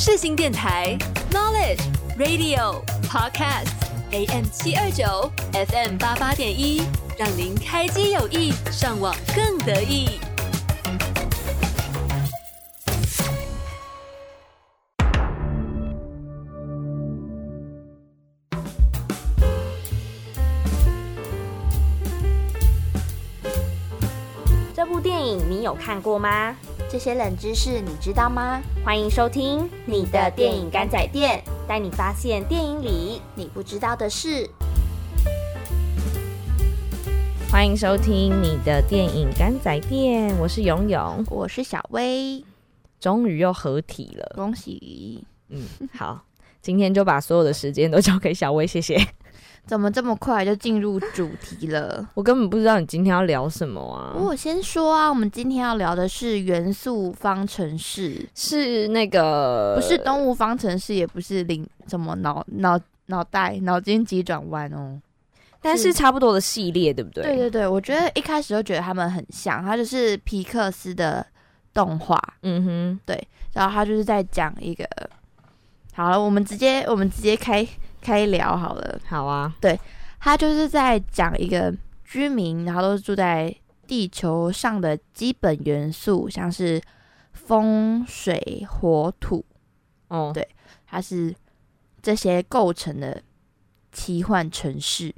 世新电台 Knowledge Radio Podcast AM 七二九 FM 八八点一，让您开机有意，上网更得意。这部电影你有看过吗？这些冷知识你知道吗？欢迎收听你的电影干仔店，带你发现电影里你不知道的事。欢迎收听你的电影干仔店，我是勇勇，我是小薇，终于又合体了，恭喜！嗯，好，今天就把所有的时间都交给小薇，谢谢。怎么这么快就进入主题了？我根本不知道你今天要聊什么啊！我先说啊，我们今天要聊的是元素方程式，是那个不是动物方程式，也不是灵什么脑脑脑袋脑筋急转弯哦，但是差不多的系列，对不对？对对对，我觉得一开始就觉得他们很像，它就是皮克斯的动画，嗯哼，对，然后他就是在讲一个，好了，我们直接我们直接开。开聊好了，好啊。对，他就是在讲一个居民，然后都是住在地球上的基本元素，像是风、水、火、土。哦，对，它是这些构成的奇幻城市。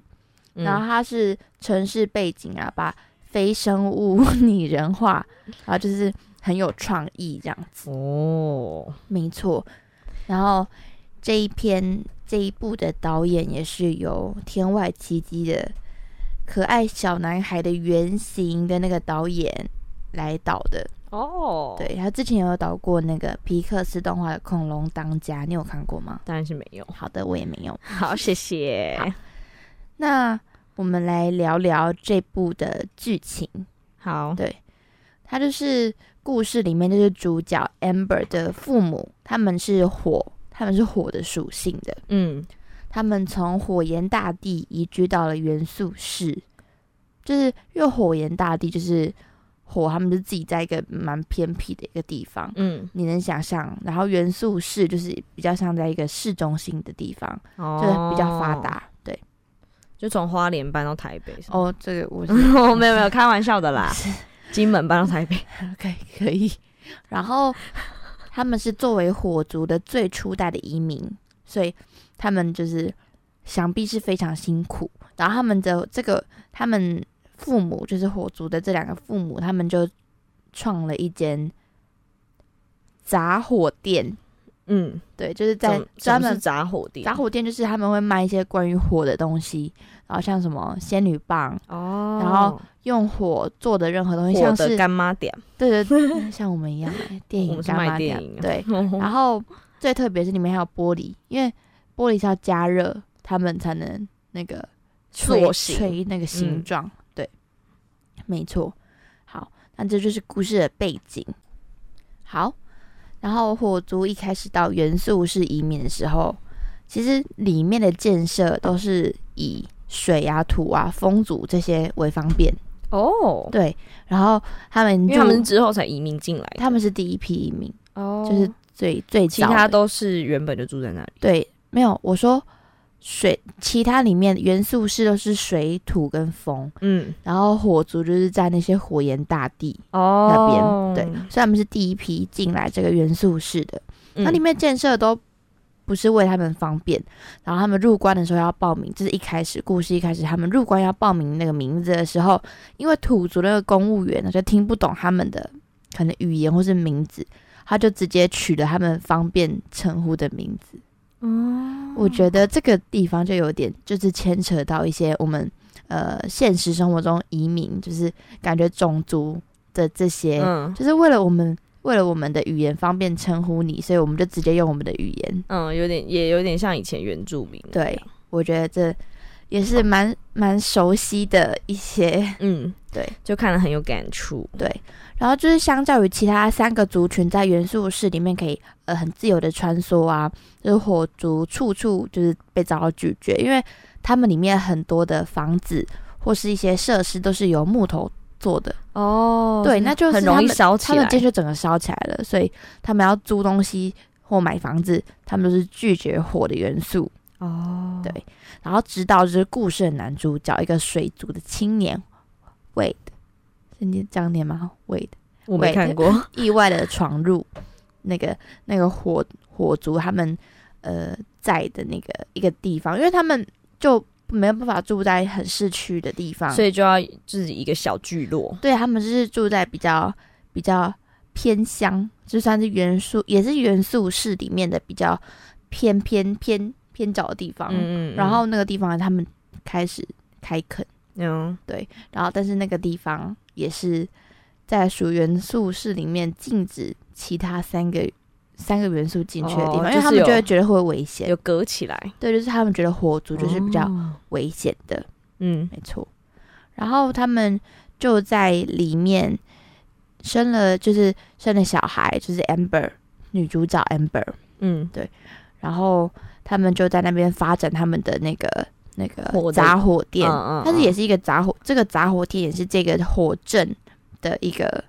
然后它是城市背景啊，把非生物拟人化，然后就是很有创意这样子。哦，没错。然后这一篇。这一部的导演也是由《天外奇迹》的可爱小男孩的原型的那个导演来导的哦。对他之前有导过那个皮克斯动画的《恐龙当家》，你有看过吗？当然是没有。好的，我也没有。好，谢谢。那我们来聊聊这部的剧情。好，对，他就是故事里面就是主角 Amber 的父母，他们是火。他们是火的属性的，嗯，他们从火焰大地移居到了元素市，就是因为火焰大地就是火，他们就自己在一个蛮偏僻的一个地方，嗯，你能想象？然后元素市就是比较像在一个市中心的地方，就是比较发达，对，就从花莲搬到台北，哦，这个我我 没有没有开玩笑的啦，金门搬到台北，OK 可以，然后。他们是作为火族的最初代的移民，所以他们就是想必是非常辛苦。然后他们的这个，他们父母就是火族的这两个父母，他们就创了一间杂火店。嗯，对，就是在专门杂火店。杂火店就是他们会卖一些关于火的东西，然后像什么仙女棒哦，然后用火做的任何东西，像是干妈点，对对对，像我们一样，电影干妈点，对。然后最特别是里面还有玻璃，因为玻璃是要加热，他们才能那个塑形那个形状。对，没错。好，那这就是故事的背景。好。然后火族一开始到元素是移民的时候，其实里面的建设都是以水啊、土啊、风阻这些为方便哦。对，然后他们他们之后才移民进来，他们是第一批移民哦，就是最最其他都是原本就住在那里。对，没有我说。水，其他里面元素是都是水土跟风，嗯，然后火族就是在那些火焰大地哦那边，对，所以他们是第一批进来这个元素式的。那里面建设都不是为他们方便，然后他们入关的时候要报名，这是一开始故事一开始他们入关要报名那个名字的时候，因为土族那个公务员呢就听不懂他们的可能语言或是名字，他就直接取了他们方便称呼的名字。哦，我觉得这个地方就有点，就是牵扯到一些我们呃现实生活中移民，就是感觉种族的这些，嗯，就是为了我们为了我们的语言方便称呼你，所以我们就直接用我们的语言。嗯，有点也有点像以前原住民。对，我觉得这也是蛮蛮熟悉的一些，嗯，对，就看了很有感触。对。然后就是相较于其他三个族群，在元素室里面可以呃很自由的穿梭啊，就是火族处处就是被遭到拒绝，因为他们里面很多的房子或是一些设施都是由木头做的哦，对，那就很容易烧起来，他们建就整个烧起来了，所以他们要租东西或买房子，他们都是拒绝火的元素。哦，对。然后直到就是故事的男主角一个水族的青年 Wade，是念这样念吗？Wade，我没看过。意外的闯入那个那个火火族他们呃在的那个一个地方，因为他们就没有办法住在很市区的地方，所以就要自己一个小聚落。对他们就是住在比较比较偏乡，就算是元素也是元素市里面的比较偏偏偏。偏角的地方，嗯嗯，然后那个地方他们开始开垦，嗯，对，然后但是那个地方也是在属元素室里面禁止其他三个三个元素进去的地方，因为他们就会觉得会危险，有隔起来，对，就是他们觉得火族就是比较危险的，嗯，没错。然后他们就在里面生了，就是生了小孩，就是 Amber 女主角 Amber，嗯，对，然后。他们就在那边发展他们的那个那个杂货店，但是也是一个杂货，这个杂货店也是这个火镇的一个，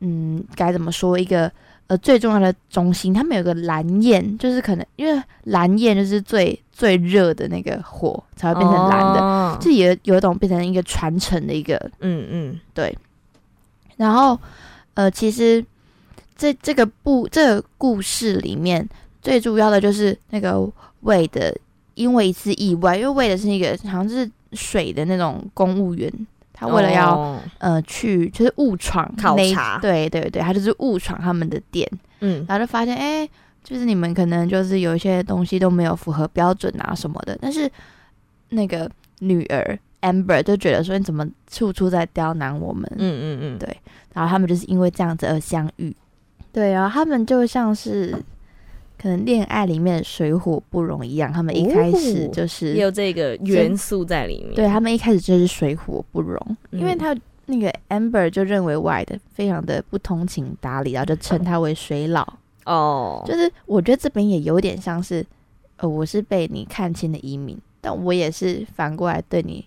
嗯，该怎么说？一个呃最重要的中心。他们有个蓝焰，就是可能因为蓝焰就是最最热的那个火才会变成蓝的，就也有一种变成一个传承的一个，嗯嗯，对。然后呃，其实这这个部这个故事里面。最主要的就是那个魏的，因为一次意外，因为魏的是一个好像是水的那种公务员，他为了要呃去就是误闯考察，对对对，他就是误闯他们的店，嗯，然后就发现哎，就是你们可能就是有一些东西都没有符合标准啊什么的，但是那个女儿 Amber 就觉得说你怎么处处在刁难我们，嗯嗯嗯，对，然后他们就是因为这样子而相遇，对，然后他们就像是。可能恋爱里面水火不容一样，他们一开始就是也有这个元素在里面。对他们一开始就是水火不容，因为他那个 Amber 就认为 White 非常的不通情达理，然后就称他为水佬。哦，就是我觉得这边也有点像是，呃，我是被你看清的移民，但我也是反过来对你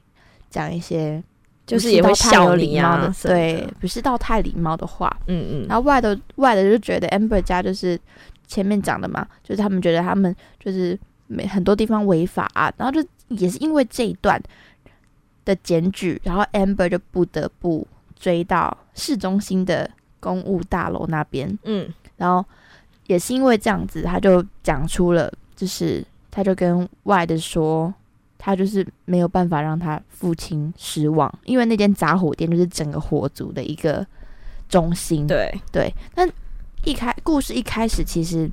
讲一些，就是也会笑礼貌的，对，不是到太礼貌的话。嗯嗯。然后外的外的就觉得 Amber 家就是。前面讲的嘛，就是他们觉得他们就是没很多地方违法，啊然后就也是因为这一段的检举，然后 Amber 就不得不追到市中心的公务大楼那边，嗯，然后也是因为这样子，他就讲出了，就是他就跟外的说，他就是没有办法让他父亲失望，因为那间杂货店就是整个火族的一个中心，对。对，那。一开故事一开始，其实，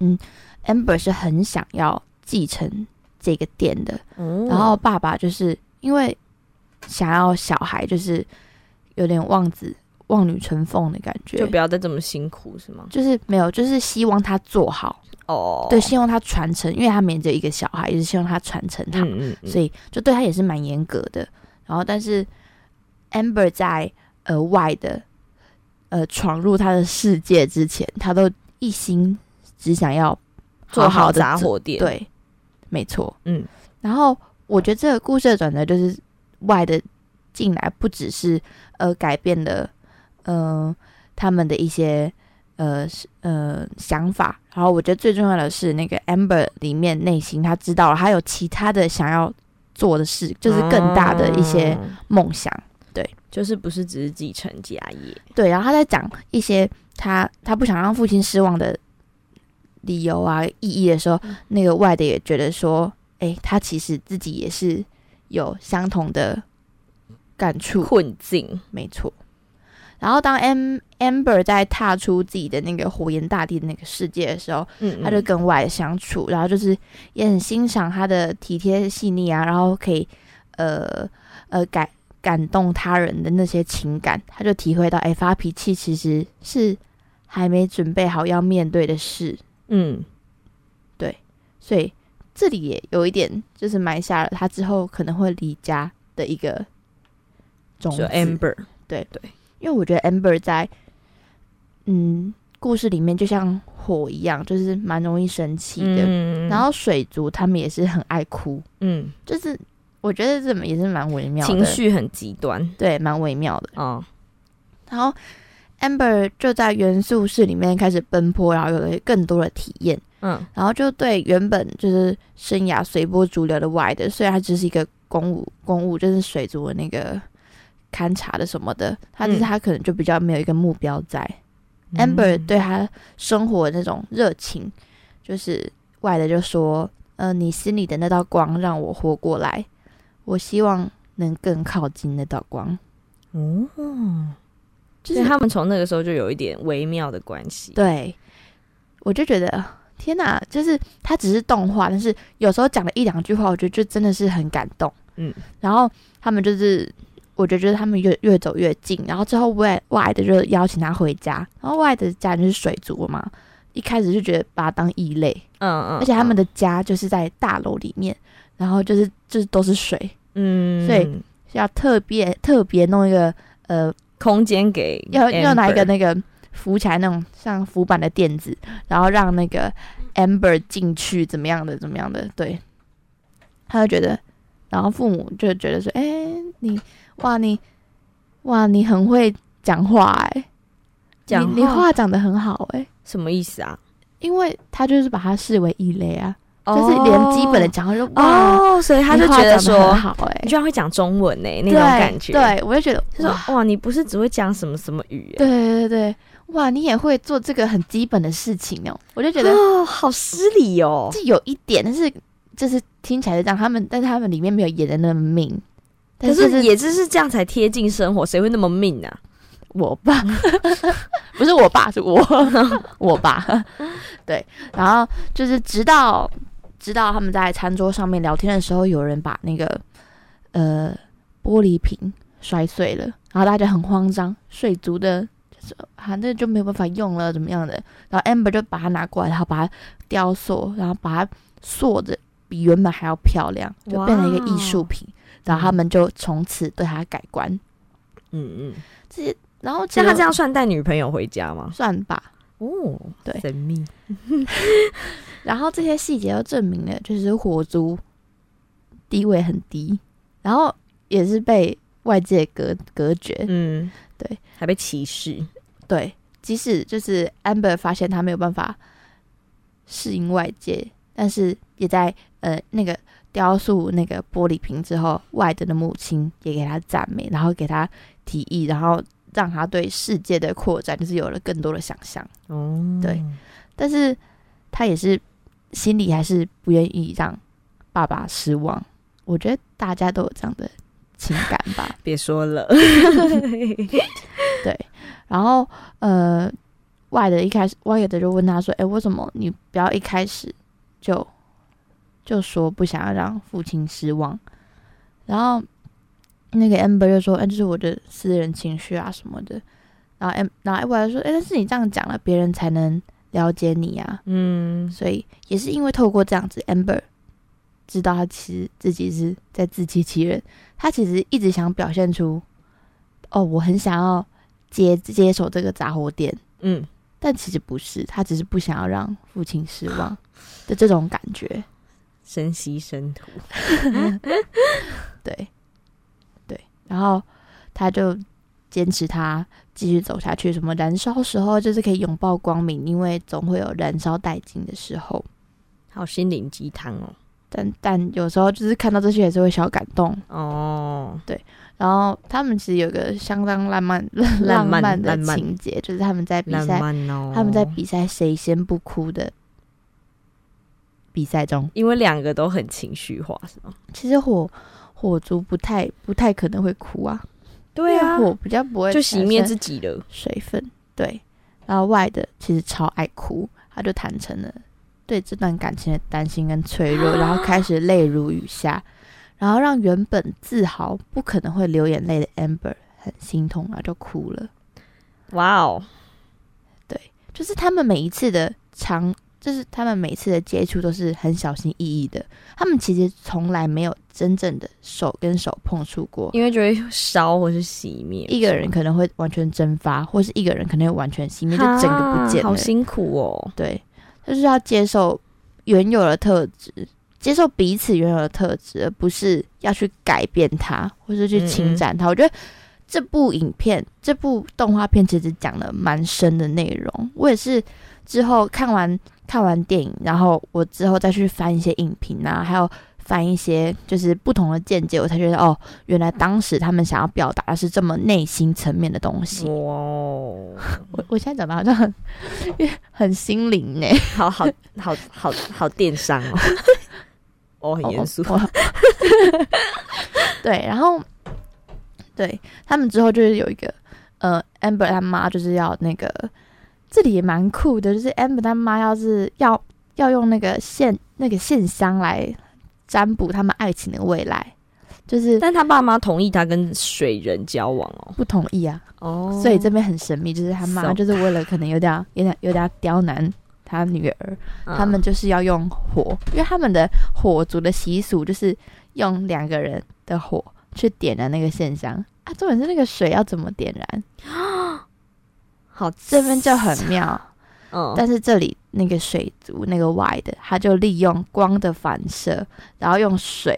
嗯，amber 是很想要继承这个店的，然后爸爸就是因为想要小孩，就是有点望子望女成凤的感觉，就不要再这么辛苦，是吗？就是没有，就是希望他做好哦，对，希望他传承，因为他没有一个小孩，也是希望他传承他，所以就对他也是蛮严格的。然后，但是 amber 在额外的。呃，闯入他的世界之前，他都一心只想要做好杂货店。对，没错。嗯，然后我觉得这个故事的转折就是外的进来，不只是呃改变了呃他们的一些呃呃想法，然后我觉得最重要的是那个 Amber 里面内心他知道了，他有其他的想要做的事，就是更大的一些梦想。对，就是不是只是继承家业。对，然后他在讲一些他他不想让父亲失望的理由啊、意义的时候，那个外的也觉得说，哎，他其实自己也是有相同的感触困境，没错。然后当 M Amber 在踏出自己的那个火焰大地的那个世界的时候，嗯，他就跟外相处，然后就是也很欣赏他的体贴细腻啊，然后可以呃呃改。感动他人的那些情感，他就体会到，哎，发脾气其实是还没准备好要面对的事。嗯，对，所以这里也有一点，就是埋下了他之后可能会离家的一个种子。Amber，对对，因为我觉得 Amber 在嗯故事里面就像火一样，就是蛮容易生气的。然后水族他们也是很爱哭。嗯，就是。我觉得这么也是蛮微妙的，情绪很极端，对，蛮微妙的。嗯，然后 Amber 就在元素室里面开始奔波，然后有了更多的体验。嗯，然后就对原本就是生涯随波逐流的 Y 的，虽然他只是一个公务公务，就是水族的那个勘察的什么的，他就是他可能就比较没有一个目标在。Amber 对他生活那种热情，就是外的就说：“呃，你心里的那道光让我活过来，我希望能更靠近那道光。”哦，就是他们从那个时候就有一点微妙的关系。对，我就觉得。天哪，就是它只是动画，但是有时候讲了一两句话，我觉得就真的是很感动。嗯，然后他们就是，我觉得他们越越走越近，然后之后外外的就邀请他回家，然后外的家人是水族嘛，一开始就觉得把他当异类，嗯嗯，而且他们的家就是在大楼里面，然后就是就是都是水，嗯，所以要特别特别弄一个呃空间给要要拿一个那个。浮起来那种像浮板的垫子，然后让那个 Amber 进去，怎么样的，怎么样的？对，他就觉得，然后父母就觉得说：“哎，你哇，你哇，你很会讲话哎，讲你话讲的很好哎，什么意思啊？因为他就是把他视为异类啊。”就是连基本的讲话就哦，所以他就觉得说好哎，你居然会讲中文哎，那种感觉。对，我就觉得他说哇，你不是只会讲什么什么语言？对对对，哇，你也会做这个很基本的事情哦。我就觉得哦，好失礼哦。这有一点，但是就是听起来是这样，他们但是他们里面没有演的那么命，可是也就是这样才贴近生活，谁会那么命啊？我爸 不是我爸，是我 我爸。对，然后就是直到。知道他们在餐桌上面聊天的时候，有人把那个呃玻璃瓶摔碎了，然后大家很慌张，水族的就是啊，那就没有办法用了，怎么样的？然后 Amber 就把它拿过来，然后把它雕塑，然后把它塑的比原本还要漂亮，就变成一个艺术品。然后他们就从此对他改观。嗯嗯，这些，然后像他这样算带女朋友回家吗？算吧。哦，对，神秘。然后这些细节又证明了，就是火族地位很低，然后也是被外界隔隔绝。嗯，对，还被歧视。对，即使就是 Amber 发现他没有办法适应外界，但是也在呃那个雕塑那个玻璃瓶之后，外德的母亲也给他赞美，然后给他提议，然后。让他对世界的扩展就是有了更多的想象哦，对，但是他也是心里还是不愿意让爸爸失望。我觉得大家都有这样的情感吧。别说了，对。然后呃，外的一开始，外的就问他说：“哎，为什么你不要一开始就就说不想要让父亲失望？”然后。那个 Amber 就说：“哎，这是我的私人情绪啊什么的。”然后 M，然后 Amber 说：“哎，但是你这样讲了，别人才能了解你啊。”嗯，所以也是因为透过这样子，Amber 知道他其实自己是在自欺欺人。他其实一直想表现出：“哦，我很想要接接手这个杂货店。”嗯，但其实不是，他只是不想要让父亲失望的这种感觉，深吸深吐。对。然后他就坚持他继续走下去。什么燃烧时候就是可以拥抱光明，因为总会有燃烧殆尽的时候。好心灵鸡汤哦！但但有时候就是看到这些也是会小感动哦。对，然后他们其实有个相当浪漫浪漫的情节，就是他们在比赛，他们在比赛谁先不哭的比赛中，因为两个都很情绪化，是吗？其实火。火烛不太不太可能会哭啊，对啊，火比较不会就熄灭自己的水分，对。然后外的其实超爱哭，他就坦诚了对这段感情的担心跟脆弱，然后开始泪如雨下，然后让原本自豪不可能会流眼泪的 Amber 很心痛，然后就哭了。哇哦，对，就是他们每一次的长。就是他们每次的接触都是很小心翼翼的，他们其实从来没有真正的手跟手碰触过，因为觉得烧或是熄灭。一个人可能会完全蒸发，或是一个人可能会完全熄灭，就整个不见了。好辛苦哦。对，就是要接受原有的特质，接受彼此原有的特质，而不是要去改变它，或是去侵占它。我觉得这部影片、这部动画片其实讲了蛮深的内容。我也是之后看完看完电影，然后我之后再去翻一些影评啊，还有翻一些就是不同的见解，我才觉得哦，原来当时他们想要表达的是这么内心层面的东西。哇，我我现在讲的好像很很心灵呢，好好好好好电商哦，哦，很严肃。对，然后。对他们之后就是有一个，呃，amber 他妈就是要那个，这里也蛮酷的，就是 amber 他妈要是要要用那个线那个线香来占卜他们爱情的未来，就是，但他爸妈同意他跟水人交往哦，不同意啊，哦，所以这边很神秘，就是他妈就是为了可能有点有点有点刁难他女儿，他们就是要用火，因为他们的火族的习俗就是用两个人的火。去点燃那个线香啊！重点是那个水要怎么点燃啊？好，这边就很妙。嗯，但是这里那个水族那个 Y 的，他就利用光的反射，然后用水，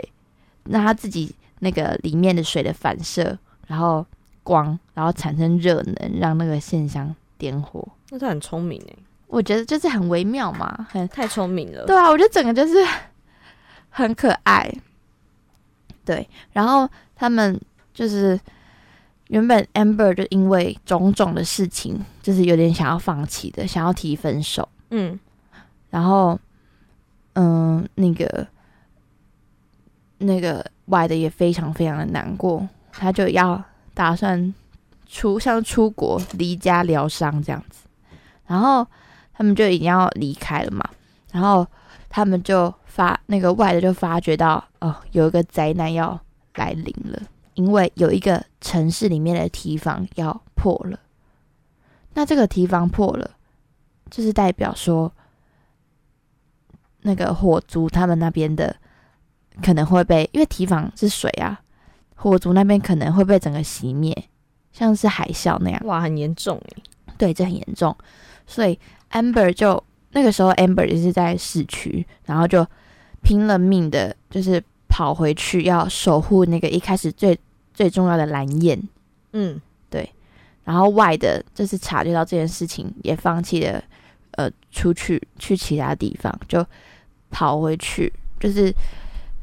那他自己那个里面的水的反射，然后光，然后产生热能，让那个线香点火。那他很聪明哎，我觉得就是很微妙嘛，很太聪明了。对啊，我觉得整个就是很可爱。对，然后。他们就是原本 Amber 就因为种种的事情，就是有点想要放弃的，想要提分手。嗯，然后，嗯，那个那个 Y 的也非常非常的难过，他就要打算出像出国离家疗伤这样子。然后他们就已经要离开了嘛，然后他们就发那个 Y 的就发觉到哦，有一个灾难要。来临了，因为有一个城市里面的堤防要破了。那这个堤防破了，就是代表说，那个火族他们那边的可能会被，因为堤防是水啊，火族那边可能会被整个熄灭，像是海啸那样。哇，很严重诶。对，这很严重。所以 Amber 就那个时候，Amber 也是在市区，然后就拼了命的，就是。跑回去要守护那个一开始最最重要的蓝焰，嗯，对。然后外的就是察觉到这件事情，也放弃了，呃，出去去其他地方，就跑回去，就是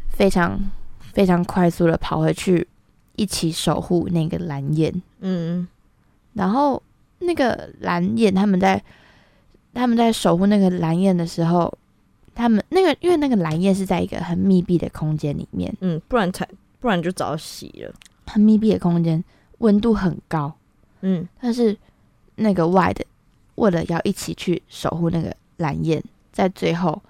非常非常快速的跑回去，一起守护那个蓝焰。嗯，然后那个蓝焰他们在他们在守护那个蓝焰的时候。他们那个，因为那个蓝焰是在一个很密闭的空间里面，嗯，不然才不然就早洗了。很密闭的空间，温度很高，嗯，但是那个外的为了要一起去守护那个蓝焰，在最后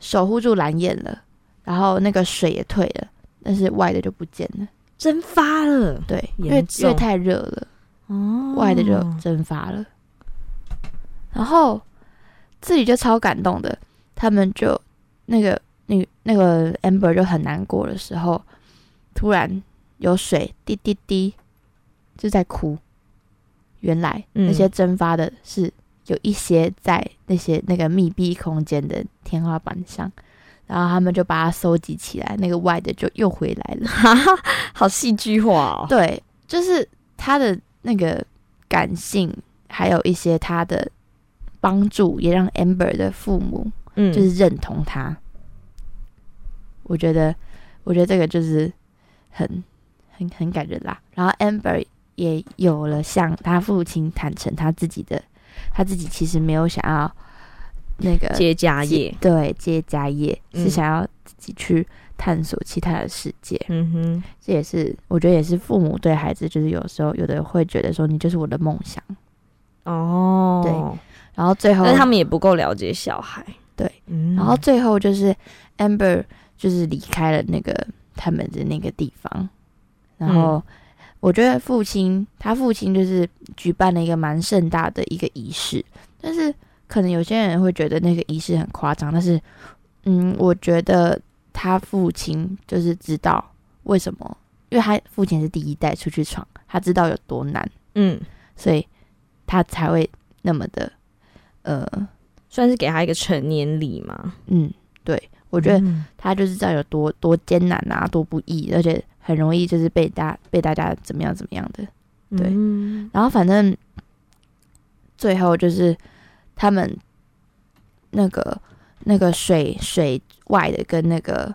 守护住蓝焰了，然后那个水也退了，但是外的就不见了，蒸发了。对，因为因为太热了，哦，外的就蒸发了。然后自己就超感动的。他们就那个那那个 Amber 就很难过的时候，突然有水滴滴滴就在哭。原来那些蒸发的是有一些在那些那个密闭空间的天花板上，然后他们就把它收集起来，那个外的就又回来了。好戏剧化哦！对，就是他的那个感性，还有一些他的帮助，也让 Amber 的父母。嗯，就是认同他，我觉得，我觉得这个就是很很很感人啦。然后 Amber 也有了向他父亲坦诚他自己的，他自己其实没有想要那个接家业，对，接家业是想要自己去探索其他的世界。嗯哼，这也是我觉得也是父母对孩子，就是有时候有的会觉得说你就是我的梦想。哦，对，然后最后，但他们也不够了解小孩。对，然后最后就是 Amber 就是离开了那个他们的那个地方，然后我觉得父亲他父亲就是举办了一个蛮盛大的一个仪式，但是可能有些人会觉得那个仪式很夸张，但是嗯，我觉得他父亲就是知道为什么，因为他父亲是第一代出去闯，他知道有多难，嗯，所以他才会那么的呃。算是给他一个成年礼嘛？嗯，对，我觉得他就是知道有多多艰难啊，多不易，而且很容易就是被大被大家怎么样怎么样的。对，然后反正最后就是他们那个那个水水外的跟那个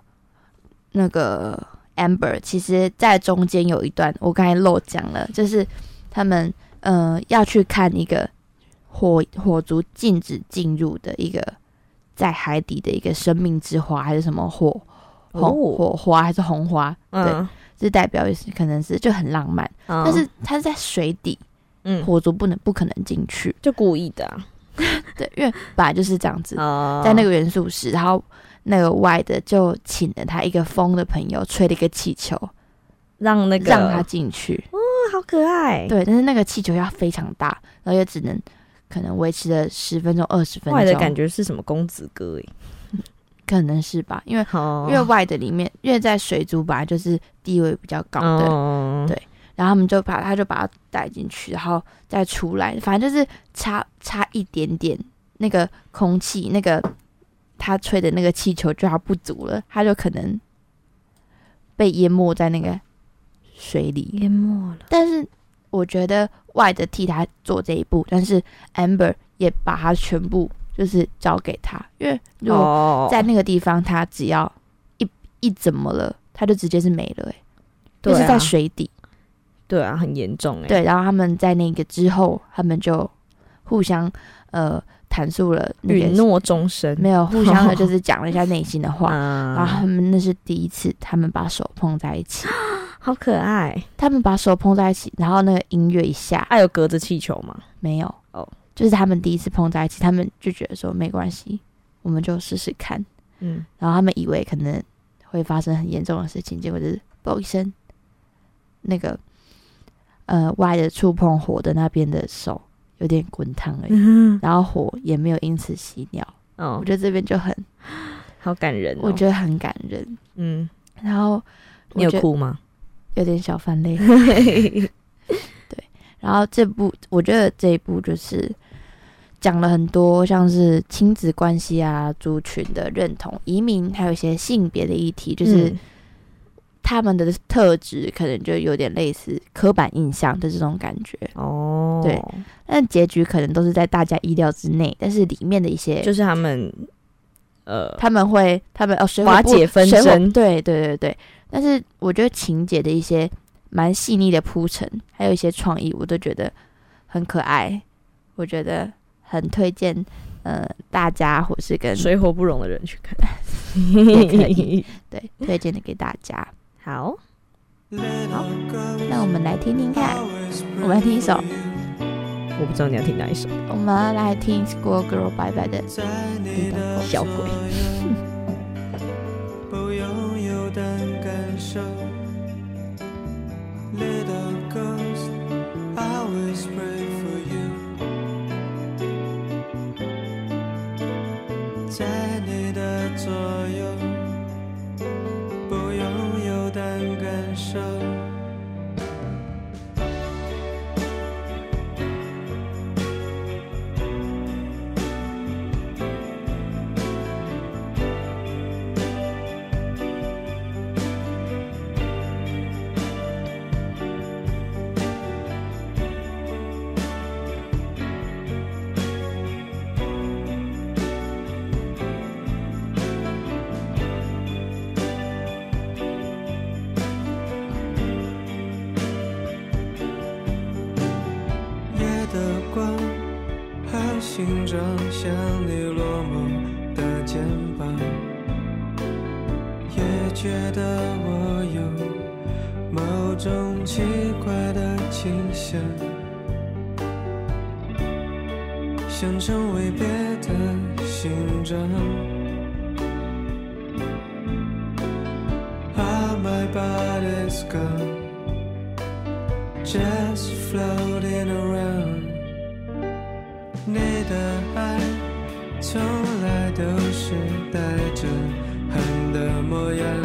那个 Amber，其实在中间有一段，我刚才漏讲了，就是他们呃要去看一个火火族禁止进入的一个在海底的一个生命之花，还是什么火红火花还是红花？对。是代表也是，可能是就很浪漫，但是它是在水底，嗯，火族不能不可能进去，就故意的，对，因为本来就是这样子，在那个元素室，然后那个外的就请了他一个风的朋友吹了一个气球，让那个让他进去，哦，好可爱，对，但是那个气球要非常大，然后也只能可能维持了十分钟、二十分钟，外的感觉是什么公子哥诶。可能是吧，因为因为外的里面，因为在水族本来就是地位比较高的，对，然后他们就把他就把他带进去，然后再出来，反正就是差差一点点，那个空气那个他吹的那个气球就要不足了，他就可能被淹没在那个水里，淹没了。但是我觉得外的替他做这一步，但是 Amber 也把他全部。就是交给他，因为如果在那个地方，他只要一一怎么了，他就直接是没了，哎，就是在水底，对啊，很严重，哎，对。然后他们在那个之后，他们就互相呃阐述了允诺终身，没有互相的，就是讲了一下内心的话。然后他们那是第一次，他们把手碰在一起，好可爱。他们把手碰在一起，然后那个音乐一下，还有隔着气球吗？没有哦。就是他们第一次碰在一起，他们就觉得说没关系，我们就试试看。嗯，然后他们以为可能会发生很严重的事情，结果就是嘣一声，那个呃 Y 的触碰火的那边的手有点滚烫而已，然后火也没有因此熄掉。哦，我觉得这边就很好感人，我觉得很感人。嗯，然后你有哭吗？有点小泛泪。对，然后这部我觉得这一部就是。讲了很多，像是亲子关系啊、族群的认同、移民，还有一些性别的议题，就是他们的特质可能就有点类似刻板印象的这种感觉哦。对，但结局可能都是在大家意料之内，但是里面的一些就是他们呃，他们会他们哦，水瓦解纷争，对对对对。但是我觉得情节的一些蛮细腻的铺陈，还有一些创意，我都觉得很可爱。我觉得。很推荐，呃，大家或是跟水火不容的人去看，也可以。对，推荐的给大家。好，好，那我们来听听看，我们来听一首。我不知道你要听哪一首。我们来听 School Girl 拜拜的小鬼。在像你落寞的肩膀，也觉得我有某种奇怪的倾向，想成为别的形状。How my body's gone, just floating around. 就是带着恨的模样，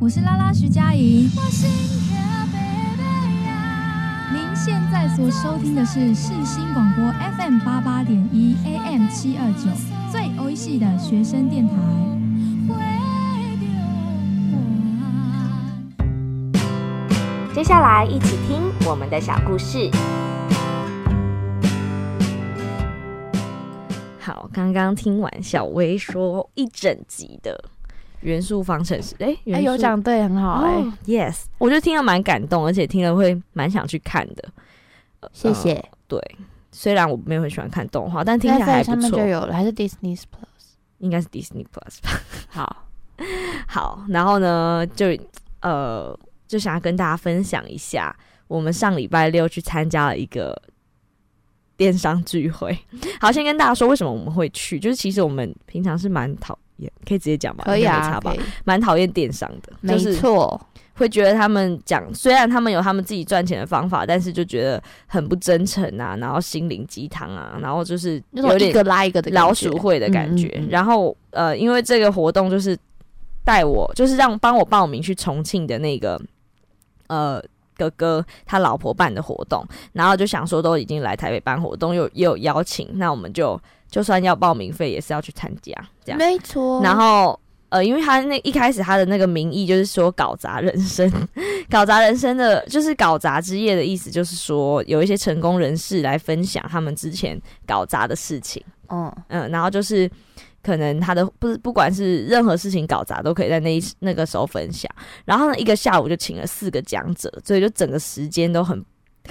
我是拉拉徐佳莹。您现在所收听的是世新广播 FM 八八点一 AM 七二九，最欧系的学生电台。接下来一起听我们的小故事。刚刚听完小薇说一整集的。元素方程式，哎，哎，有讲对，很好，哎，yes，我就听了蛮感动，而且听了会蛮想去看的。谢谢。对，虽然我没有很喜欢看动画，但听起来还不错。就有了，还是 Disney Plus？应该是 Disney Plus 吧。好，好，然后呢，就呃，就想要跟大家分享一下，我们上礼拜六去参加了一个电商聚会。好，先跟大家说为什么我们会去，就是其实我们平常是蛮讨厌。可以直接讲吧，可以啊，蛮讨厌电商的，没错，会觉得他们讲，虽然他们有他们自己赚钱的方法，但是就觉得很不真诚啊，然后心灵鸡汤啊，然后就是有点一个拉一个的老鼠会的感觉。然后呃，因为这个活动就是带我，就是让帮我报名去重庆的那个呃哥哥他老婆办的活动，然后就想说都已经来台北办活动，又也有邀请，那我们就。就算要报名费，也是要去参加，这样没错。然后，呃，因为他那一开始他的那个名义就是说搞砸人生，搞砸人生的，就是搞砸之夜的意思，就是说有一些成功人士来分享他们之前搞砸的事情。嗯嗯，然后就是可能他的不是不管是任何事情搞砸，都可以在那一那个时候分享。然后呢，一个下午就请了四个讲者，所以就整个时间都很。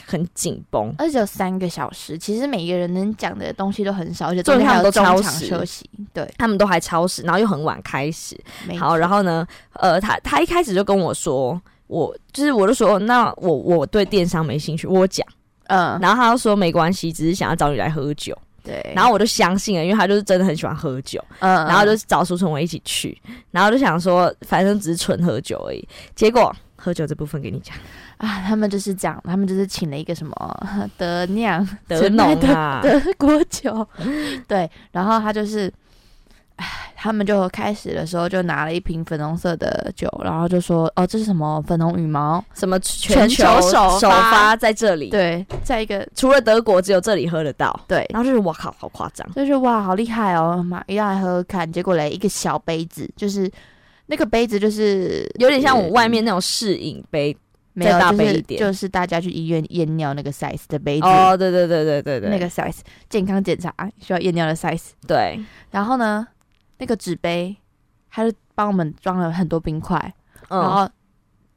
很紧绷，而且有三个小时。其实每一个人能讲的东西都很少，而且中间还有中场休息。对，他们都还超时，然后又很晚开始。好，然后呢，呃，他他一开始就跟我说，我就是我就说，那我我对电商没兴趣，我讲，嗯，然后他就说没关系，只是想要找你来喝酒。对，然后我就相信了，因为他就是真的很喜欢喝酒。嗯，然后就找苏春伟一起去，然后就想说，反正只是纯喝酒而已。结果喝酒这部分给你讲。啊，他们就是讲，他们就是请了一个什么德酿德农啊 德国酒，对，然后他就是，哎，他们就开始的时候就拿了一瓶粉红色的酒，然后就说，哦，这是什么粉红羽毛，什么全球首首发在这里，对，在一个除了德国只有这里喝得到，对，然后就是哇靠，好夸张，就是哇好厉害哦，妈，一来喝喝看，结果嘞一个小杯子，就是那个杯子就是有点像我外面那种试饮杯。没有，就是就是大家去医院验尿那个 size 的杯子。哦，对对对对对对，那个 size 健康检查需要验尿的 size 对，然后呢，那个纸杯他就帮我们装了很多冰块，然后。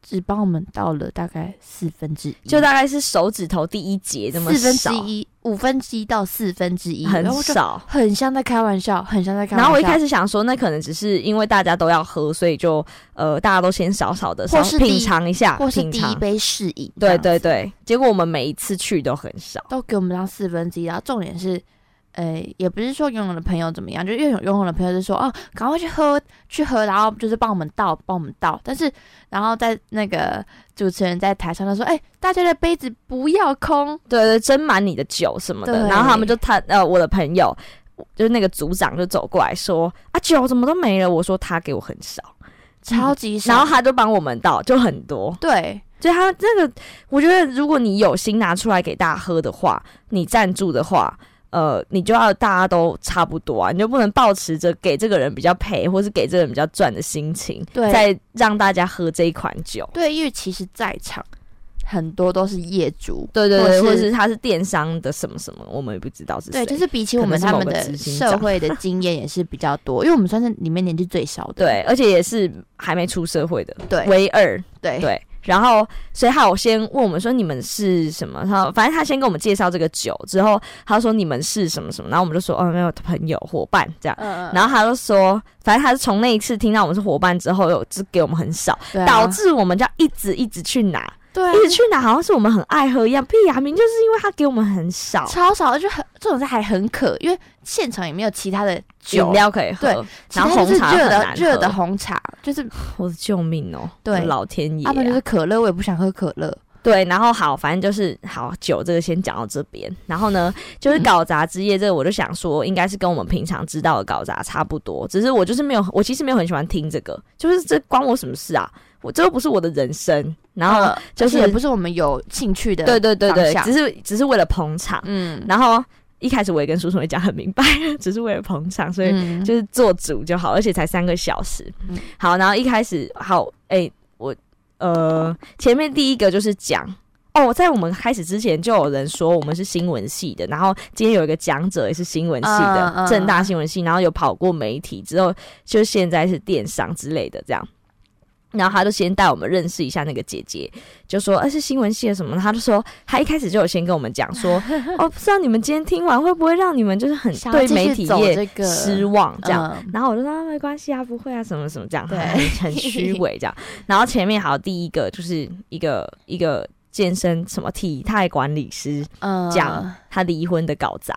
只帮我们倒了大概四分之一，就大概是手指头第一节这么四分之一，五分之一到四分之一，很少，很像在开玩笑，很像在开玩笑。然后我一开始想说，那可能只是因为大家都要喝，所以就呃，大家都先少少的，或是品尝一下，或是第一杯试饮。对对对，结果我们每一次去都很少，都给我们当四分之一。然后重点是呃，也不是说游泳的朋友怎么样，就是游泳游泳的朋友就说哦，赶快去喝去喝，然后就是帮我们倒帮我们倒。但是然后在那个主持人在台上他说，哎，大家的杯子不要空，对对，斟满你的酒什么的。然后他们就他呃，我的朋友就是那个组长就走过来说啊，酒怎么都没了？我说他给我很少，超级少。然后他就帮我们倒，就很多。对，就他那个，我觉得如果你有心拿出来给大家喝的话，你赞助的话。呃，你就要大家都差不多啊，你就不能保持着给这个人比较赔，或是给这个人比较赚的心情，对，再让大家喝这一款酒。对，因为其实在场很多都是业主，对对对，或者是他是电商的什么什么，我们也不知道是。对，就是比起我们他们的社会的经验也是比较多，因为我们算是里面年纪最小的，对，而且也是还没出社会的，对，唯二，对对。然后，所以他有先问我们说你们是什么？他反正他先跟我们介绍这个酒，之后他说你们是什么什么，然后我们就说哦没有朋友伙伴这样。然后他就说，反正他是从那一次听到我们是伙伴之后，有只给我们很少，导致我们就要一直一直去拿。对，一直去哪，好像是我们很爱喝一样。屁啊，明就是因为他给我们很少，超少，就很这种是还很渴，因为现场也没有其他的饮料可以喝。对，然后红茶热的热的红茶，就是我的救命哦！对，老天爷，要不就是可乐，我也不想喝可乐。对，然后好，反正就是好酒，这个先讲到这边。然后呢，就是搞砸之夜，这个我就想说，应该是跟我们平常知道的搞砸差不多，只是我就是没有，我其实没有很喜欢听这个，就是这关我什么事啊？我这又不是我的人生，然后就是也不是我们有兴趣的，对对对对，只是只是为了捧场，嗯，然后一开始我也跟叔叔也讲很明白，只是为了捧场，所以就是做主就好，而且才三个小时，好，然后一开始好，哎，我呃前面第一个就是讲哦，在我们开始之前就有人说我们是新闻系的，然后今天有一个讲者也是新闻系的，正大新闻系，然后有跑过媒体之后，就现在是电商之类的这样。然后他就先带我们认识一下那个姐姐，就说：“呃，是新闻系的什么？”他就说他一开始就有先跟我们讲说：“ 哦，不知道你们今天听完会不会让你们就是很对媒体业失望这样。”然后我就说：“没关系啊，不会啊，什么什么这样，很很虚伪这样。”然后前面还有第一个就是一个一个健身什么体态管理师讲他离婚的搞砸。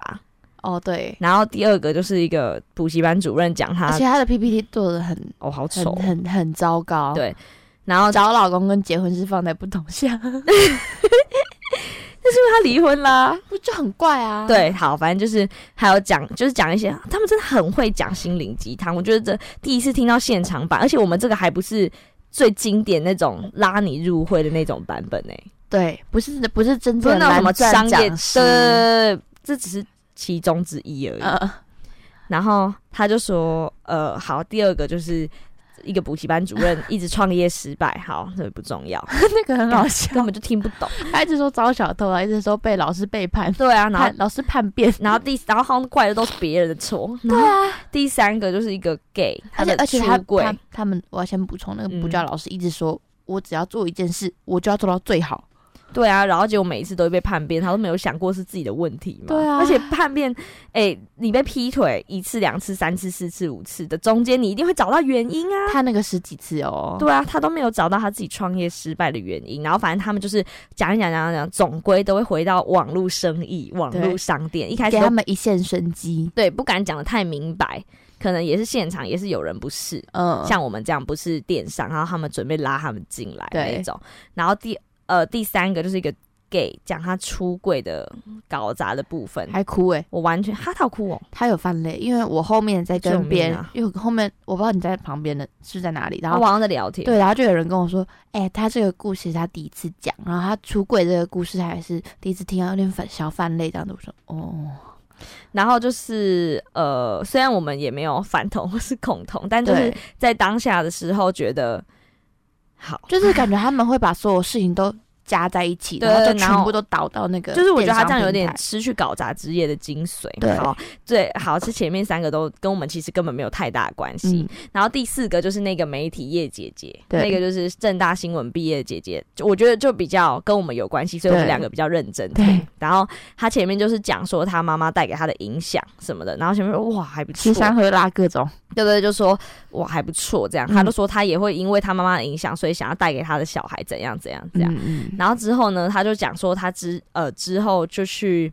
哦，对，然后第二个就是一个补习班主任讲他，而且他的 PPT 做的很哦，好丑，很很糟糕。对，然后找老公跟结婚是放在不同项，那是因为他离婚啦，不就很怪啊？对，好，反正就是还有讲，就是讲一些他们真的很会讲心灵鸡汤。我觉得这第一次听到现场版，而且我们这个还不是最经典那种拉你入会的那种版本呢。对，不是不是真正的什么商业的，这只是。其中之一而已，然后他就说：“呃，好，第二个就是一个补习班主任一直创业失败，好，这个不重要，那个很好笑，根本就听不懂，他一直说招小偷啊，一直说被老师背叛，对啊，然后老师叛变，然后第然后好像怪的都是别人的错，对啊，第三个就是一个 gay，而且而且他他他们，我要先补充，那个补教老师一直说我只要做一件事，我就要做到最好。”对啊，然后结果每一次都会被叛变，他都没有想过是自己的问题嘛。对啊，而且叛变，哎，你被劈腿一次、两次、三次、四次、五次的中间，你一定会找到原因啊。他那个十几次哦。对啊，他都没有找到他自己创业失败的原因。然后反正他们就是讲一讲、讲讲，总归都会回到网络生意、网络商店。一开始给他们一线生机。对，不敢讲的太明白，可能也是现场也是有人不是，嗯，像我们这样不是电商，然后他们准备拉他们进来那种。然后第。呃，第三个就是一个 gay 讲他出柜的搞砸的部分，还哭哎，我完全哈他哭哦，他有犯泪，因为我后面在跟别人，因为后面我不知道你在旁边的是在哪里，然后网上在聊天，对，然后就有人跟我说，哎，他这个故事他第一次讲，然后他出柜这个故事还是第一次听，有点反小泛泪这样子，我说哦，然后就是呃，虽然我们也没有反同或是恐同，但就是在当下的时候觉得。好，就是感觉他们会把所有事情都加在一起，然后就全部都倒到那个。就是我觉得他这样有点失去搞砸职业的精髓。对，好，对，好，是前面三个都跟我们其实根本没有太大关系。然后第四个就是那个媒体业姐姐，那个就是正大新闻毕业的姐姐，就我觉得就比较跟我们有关系，所以我们两个比较认真对。然后他前面就是讲说他妈妈带给他的影响什么的，然后前面说哇还不错，吃香喝辣各种。对对，就说哇还不错，这样，他都说他也会因为他妈妈的影响，所以想要带给他的小孩怎样怎样这样。然后之后呢，他就讲说他之呃之后就去，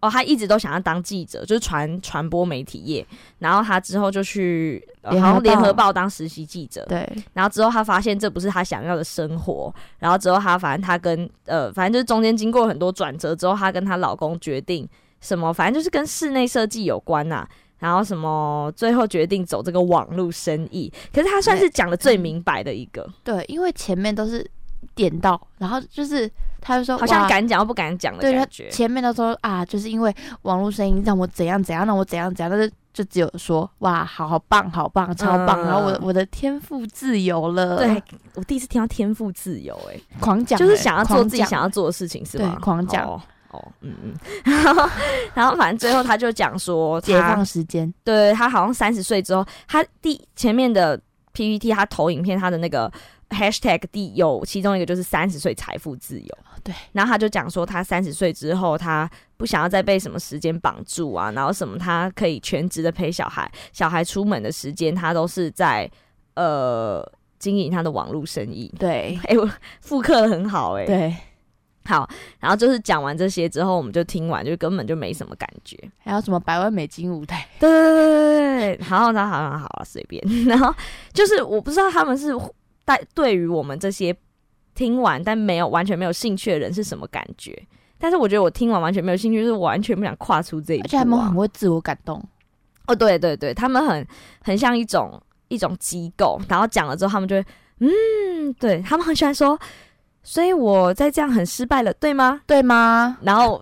哦，他一直都想要当记者，就是传传播媒体业。然后他之后就去好像联合报当实习记者。对。然后之后他发现这不是他想要的生活。然后之后他反正他跟呃，反正就是中间经过很多转折之后，她跟她老公决定什么，反正就是跟室内设计有关呐。然后什么最后决定走这个网络生意。可是他算是讲的最明白的一个。对，因为前面都是。点到，然后就是他就说，好像敢讲又不敢讲的感觉。前面都说啊，就是因为网络声音让我怎样怎样，让我怎样怎样，但是就只有说哇，好好棒，好棒，超棒。然后我我的天赋自由了。对我第一次听到天赋自由，哎，狂讲，就是想要做自己想要做的事情，是吧？狂讲哦，嗯嗯。然后反正最后他就讲说，解放时间。对他好像三十岁之后，他第前面的 PPT，他投影片，他的那个。Hashtag 第有其中一个就是三十岁财富自由，对。然后他就讲说，他三十岁之后，他不想要再被什么时间绑住啊，然后什么他可以全职的陪小孩，小孩出门的时间他都是在呃经营他的网络生意。对，哎，我复刻的很好，哎，对，好。然后就是讲完这些之后，我们就听完，就根本就没什么感觉。还有什么百万美金舞台？对对对对对，好，那好好好了，随便。然后就是我不知道他们是。但对于我们这些听完但没有完全没有兴趣的人是什么感觉？但是我觉得我听完完全没有兴趣，就是完全不想跨出这一步。而且他们很会自我感动。哦，对对对，他们很很像一种一种机构，然后讲了之后，他们就会嗯，对他们很喜欢说，所以我在这样很失败了，对吗？对吗？然后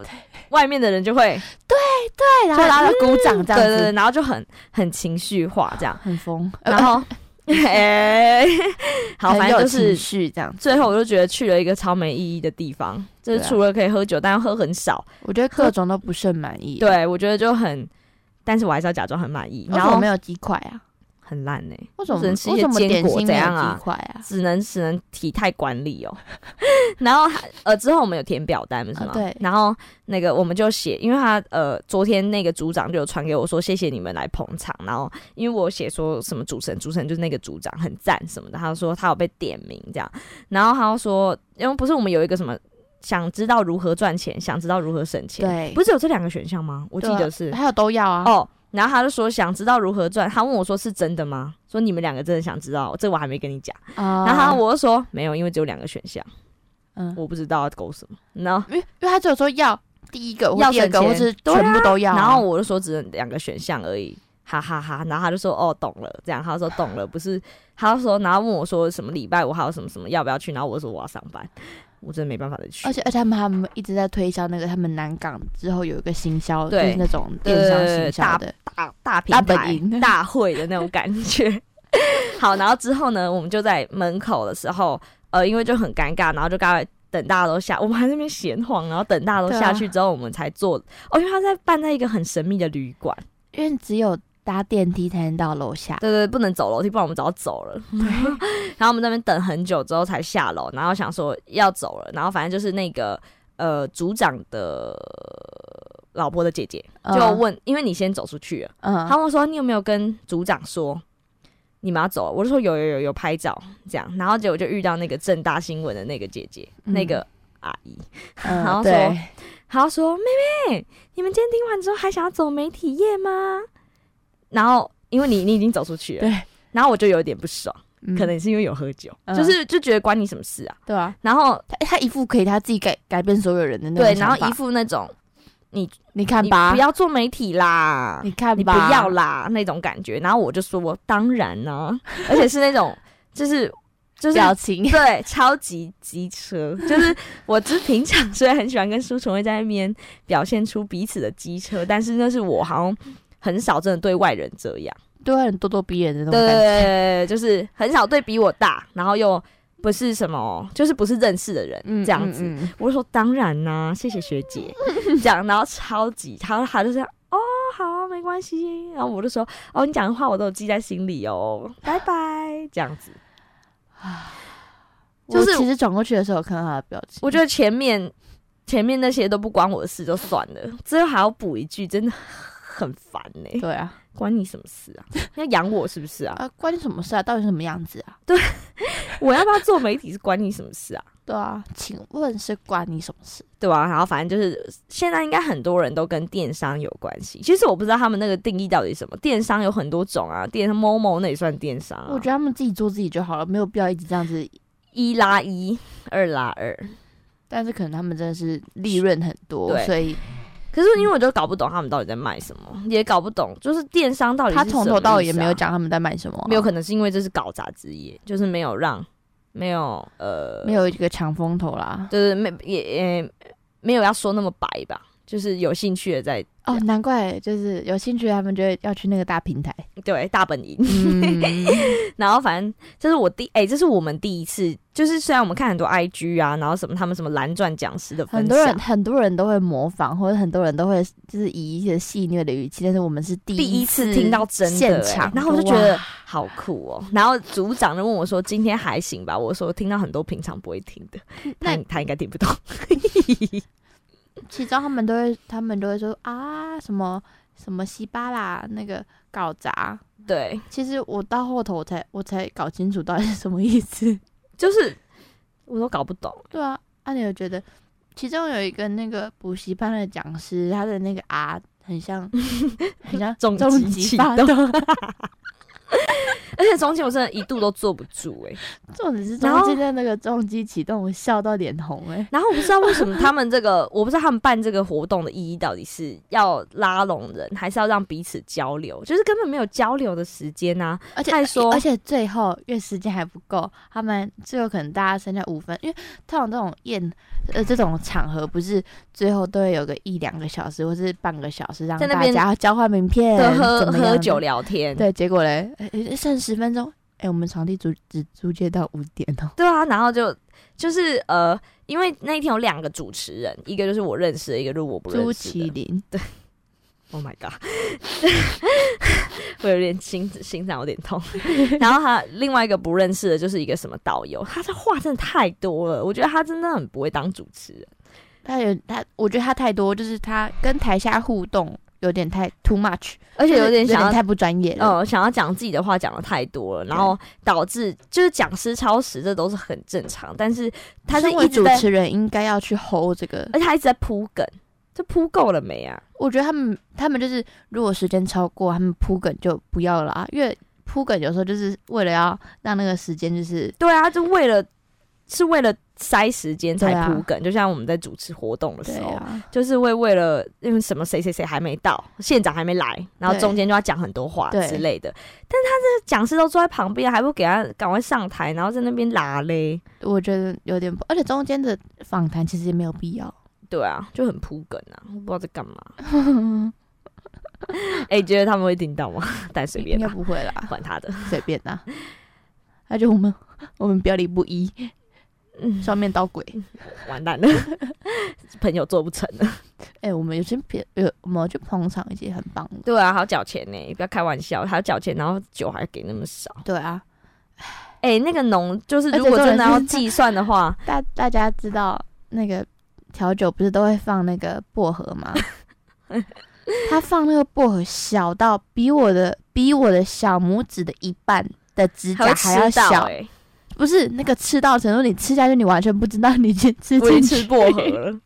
外面的人就会 对对，然后然后鼓掌这样子，然后就很很情绪化，这样很疯，然后。哎，好，反正就是去这样。最后我就觉得去了一个超没意义的地方，就是除了可以喝酒，但要喝很少。我觉得各种都不是很满意。对，我觉得就很，但是我还是要假装很满意。然后没有鸡块啊。很烂呢，为什么？只能吃坚果怎样啊？只能只能体态管理哦。然后呃，之后我们有填表单，是吗？对。然后那个我们就写，因为他呃，昨天那个组长就有传给我说，谢谢你们来捧场。然后因为我写说什么主持人，主持人就是那个组长很赞什么的，他说他有被点名这样。然后他说，因为不是我们有一个什么想知道如何赚钱，想知道如何省钱，对，不是有这两个选项吗？我记得是，还有都要啊。哦。然后他就说想知道如何赚，他问我说是真的吗？说你们两个真的想知道，这我还没跟你讲。然后我就说没有，因为只有两个选项，嗯，我不知道要勾什么。然后因为因为他只有说要第一个，要第二个，或是全部都要。然后我就说只能两个选项而已，哈哈哈。然后他就说哦懂了，这样他说懂了，不是他说然后问我说什么礼拜五还有什么什么要不要去？然后我说我要上班。我真的没办法再去，而且而且他们他们一直在推销那个他们南港之后有一个行销，就是那种电商行销的大大平台大会的那种感觉。好，然后之后呢，我们就在门口的时候，呃，因为就很尴尬，然后就刚才等大家都下，我们还在那边闲晃，然后等大家都下去之后，我们才坐。哦，因为他在办在一个很神秘的旅馆，因为只有。搭电梯才能到楼下，对对，不能走楼梯，不然我们早走了。然后我们那边等很久之后才下楼，然后想说要走了，然后反正就是那个呃组长的老婆的姐姐就问，因为你先走出去了，嗯，他问说你有没有跟组长说你们要走？我就说有有有有拍照这样，然后结果就遇到那个正大新闻的那个姐姐，那个阿姨，然后说，然后说妹妹，你们今天听完之后还想要走媒体业吗？然后，因为你你已经走出去了，对。然后我就有点不爽，可能是因为有喝酒，就是就觉得关你什么事啊？对啊。然后他他一副可以他自己改改变所有人的那种对，然后一副那种你你看吧，不要做媒体啦，你看你不要啦那种感觉。然后我就说我当然呢，而且是那种就是就是表情对超级机车，就是我之平常虽然很喜欢跟苏崇会在那边表现出彼此的机车，但是那是我好像。很少真的对外人这样，对外人咄咄逼人的那种感觉，对，就是很少对比我大，然后又不是什么，就是不是认识的人这样子。我就说当然啦，谢谢学姐 这样，然后超级，他他就这样，哦，好，没关系。然后我就说，哦，你讲的话我都有记在心里哦，拜拜，这样子啊。就是其实转过去的时候看到他的表情，我觉得前面前面那些都不关我的事，就算了，最后还要补一句，真的。很烦呢。对啊，关你什么事啊？要养我是不是啊？啊，关你什么事啊？到底什么样子啊？对，我要不要做媒体是关你什么事啊？对啊，请问是关你什么事？对吧？然后反正就是现在应该很多人都跟电商有关系。其实我不知道他们那个定义到底什么。电商有很多种啊，电商某某那也算电商。我觉得他们自己做自己就好了，没有必要一直这样子一拉一，二拉二。但是可能他们真的是利润很多，所以。可是因为我就搞不懂他们到底在卖什么，也搞不懂，就是电商到底他从头到尾也没有讲他们在卖什么，没有可能是因为这是搞砸之业，就是没有让没有呃没有一个抢风头啦，就是没也也没有要说那么白吧，就是有兴趣的在。哦，难怪就是有兴趣，他们就要去那个大平台，对，大本营。然后反正这是我第哎，这是我们第一次，就是虽然我们看很多 IG 啊，然后什么他们什么蓝钻讲师的，很多人很多人都会模仿，或者很多人都会就是以一些戏谑的语气，但是我们是第一次听到真现场，然后我就觉得好酷哦。然后组长就问我说：“今天还行吧？”我说：“听到很多平常不会听的，那他应该听不懂。”其中他们都会，他们都会说啊，什么什么西巴啦，那个搞砸。对，其实我到后头我才我才搞清楚到底是什么意思，就是我都搞不懂。对啊，阿牛觉得其中有一个那个补习班的讲师，他的那个啊，很像很像重击发动。而且中间我真的一度都坐不住哎，重点是中间的那个重机启动，我笑到脸红哎。然后我不知道为什么他们这个，我不知道他们办这个活动的意义到底是要拉拢人，还是要让彼此交流？就是根本没有交流的时间呐。而且说，而且最后因为时间还不够，他们最后可能大家剩下五分，因为通常这种宴呃这种场合不是最后都会有个一两个小时或是半个小时让大家交换名片、喝喝酒聊天。对，结果嘞，剩十分钟，哎，我们场地租只租借到五点哦。对啊，然后就就是呃，因为那一天有两个主持人，一个就是我认识的，一个就是我不认识的。朱麒麟，对。Oh my god，我有点心心脏有点痛。然后他另外一个不认识的，就是一个什么导游，他这话真的太多了，我觉得他真的很不会当主持人。他有他，我觉得他太多，就是他跟台下互动。有点太 too much，而且有点想要太不专业了。呃，想要讲自己的话讲的太多了，然后导致就是讲师超时，这都是很正常。但是他是一主持人应该要去 hold 这个，而且他一直在铺梗，这铺够了没啊？我觉得他们他们就是如果时间超过，他们铺梗就不要了啊，因为铺梗有时候就是为了要让那个时间就是对啊，就为了是为了。塞时间才铺梗，就像我们在主持活动的时候，就是会为了因为什么谁谁谁还没到，县长还没来，然后中间就要讲很多话之类的。但是他这讲师都坐在旁边，还不给他赶快上台，然后在那边拉嘞，我觉得有点，而且中间的访谈其实也没有必要。对啊，就很铺梗啊，我不知道在干嘛。哎，觉得他们会听到吗？但随便，应该不会啦，管他的，随便啦。那就我们我们表里不一。双面刀鬼，完蛋了，朋友做不成了。哎，我们有些别有，我们去捧场已经很棒了。对啊，还要缴钱呢，不要开玩笑，还要缴钱，然后酒还给那么少。对啊，哎，那个浓就是如果真的要计算的话，大大家知道那个调酒不是都会放那个薄荷吗？他放那个薄荷小到比我的比我的小拇指的一半的指甲还要小。不是那个吃到程度，你吃下去，你完全不知道你已经吃进吃薄荷了。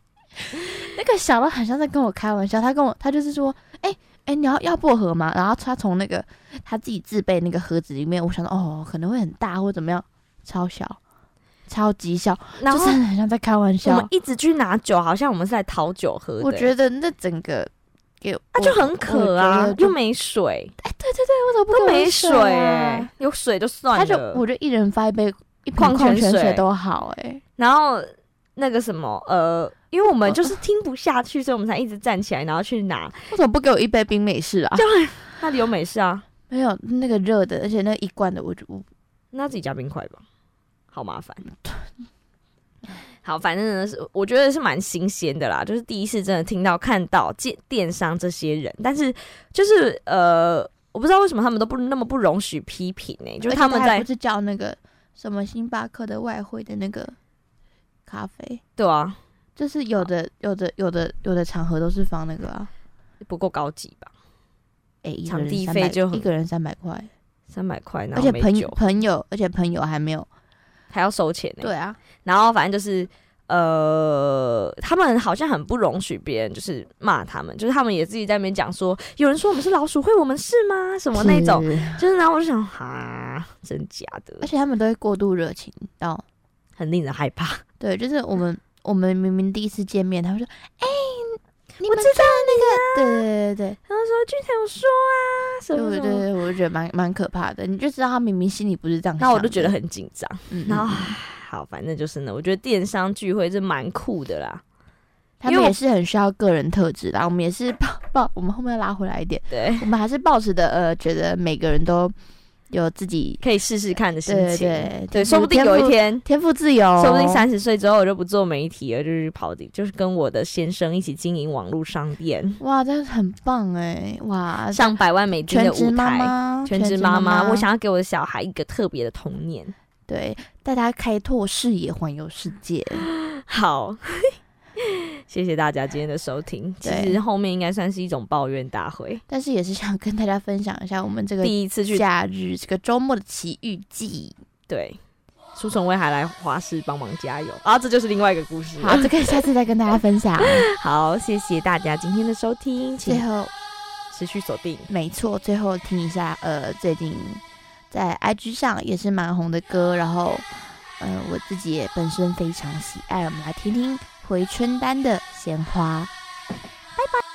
那个小的很像在跟我开玩笑，他跟我，他就是说，哎哎，你要要薄荷吗？然后他从那个他自己自备那个盒子里面，我想到哦，可能会很大或怎么样，超小，超级小，就是很像在开玩笑。我们一直去拿酒，好像我们是在讨酒喝。我觉得那整个给啊就很渴啊，又没水。哎，对对对，为什么不没水？有水就算了。他就我就一人发一杯一。矿泉水都好哎，然后那个什么呃，因为我们就是听不下去，所以我们才一直站起来，然后去拿。为什么不给我一杯冰美式啊？就那里有美式啊？没有那个热的，而且那一罐的我就那自己加冰块吧，好麻烦。好，反正呢是我觉得是蛮新鲜的啦，就是第一次真的听到看到电电商这些人，但是就是呃，我不知道为什么他们都不那么不容许批评呢？就是他们在不是叫那个。什么星巴克的外汇的那个咖啡？对啊，就是有的有的有的有的场合都是放那个啊，不够高级吧？哎，场地费就一个人三百块，三百块，而且朋友朋友，而且朋友还没有还要收钱呢。对啊，然后反正就是呃，他们好像很不容许别人就是骂他们，就是他们也自己在那边讲说，有人说我们是老鼠会，我们是吗？什么那种，就是然后我就想啊，真假的，而且他们都会过度热情到很令人害怕。对，就是我们我们明明第一次见面，他们说，哎。我知道那个，对对对对，然后说君才有说啊，什么对对对，我就觉得蛮蛮可怕的，你就知道他明明心里不是这样，那我就觉得很紧张。然后好，反正就是呢，我觉得电商聚会是蛮酷的啦，他们也是很需要个人特质的，我们也是抱抱，我们后面拉回来一点，对我们还是抱持的呃，觉得每个人都。有自己可以试试看的心情，对对，说不定有一天天赋自由，说不定三十岁之后我就不做媒体了，就是跑的，就是跟我的先生一起经营网络商店。哇，真的很棒哎！哇，上百万美金的舞台，全职妈妈，我想要给我的小孩一个特别的童年，对，带他开拓视野，环游世界。好。谢谢大家今天的收听。其实后面应该算是一种抱怨大会，但是也是想跟大家分享一下我们这个第一次去假日这个周末的奇遇记。对，苏成威还来华视帮忙加油，啊这就是另外一个故事。好，这个下次再跟大家分享。好，谢谢大家今天的收听。最后持续锁定，没错，最后听一下，呃，最近在 IG 上也是蛮红的歌，然后，嗯，我自己也本身非常喜爱，我们来听听。回春丹的鲜花。拜拜